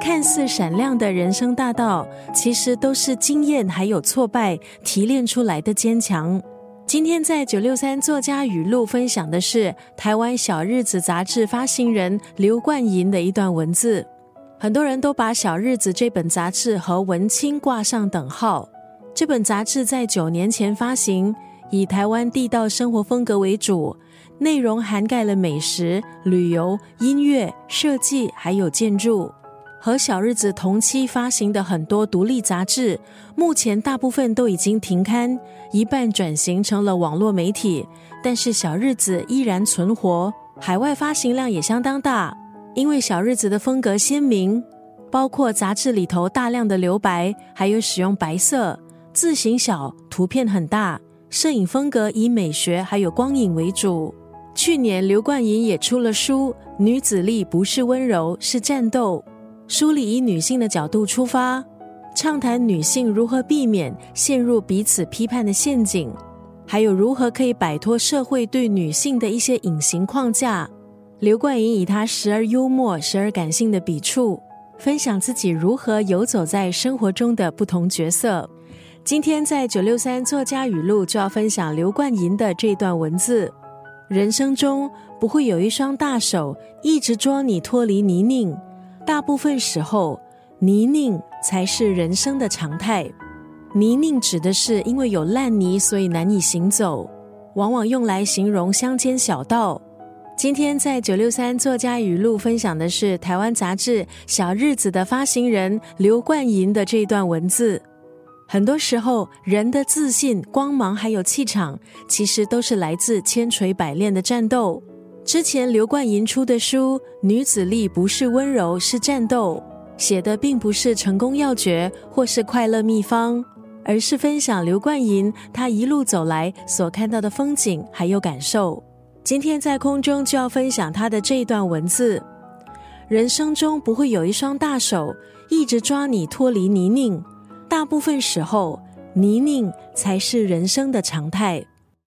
看似闪亮的人生大道，其实都是经验还有挫败提炼出来的坚强。今天在九六三作家语录分享的是台湾小日子杂志发行人刘冠银的一段文字。很多人都把小日子这本杂志和文青挂上等号。这本杂志在九年前发行，以台湾地道生活风格为主，内容涵盖了美食、旅游、音乐、设计，还有建筑。和小日子同期发行的很多独立杂志，目前大部分都已经停刊，一半转型成了网络媒体。但是小日子依然存活，海外发行量也相当大。因为小日子的风格鲜明，包括杂志里头大量的留白，还有使用白色，字型小，图片很大，摄影风格以美学还有光影为主。去年刘冠莹也出了书，《女子力不是温柔，是战斗》。书里以女性的角度出发，畅谈女性如何避免陷入彼此批判的陷阱，还有如何可以摆脱社会对女性的一些隐形框架。刘冠莹以她时而幽默、时而感性的笔触，分享自己如何游走在生活中的不同角色。今天在九六三作家语录就要分享刘冠莹的这段文字：人生中不会有一双大手一直捉你脱离泥泞。大部分时候，泥泞才是人生的常态。泥泞指的是因为有烂泥，所以难以行走，往往用来形容乡间小道。今天在九六三作家语录分享的是台湾杂志《小日子》的发行人刘冠银的这一段文字。很多时候，人的自信、光芒还有气场，其实都是来自千锤百炼的战斗。之前刘冠银出的书《女子力不是温柔是战斗》，写的并不是成功要诀或是快乐秘方，而是分享刘冠银他一路走来所看到的风景还有感受。今天在空中就要分享他的这一段文字：人生中不会有一双大手一直抓你脱离泥泞，大部分时候泥泞才是人生的常态。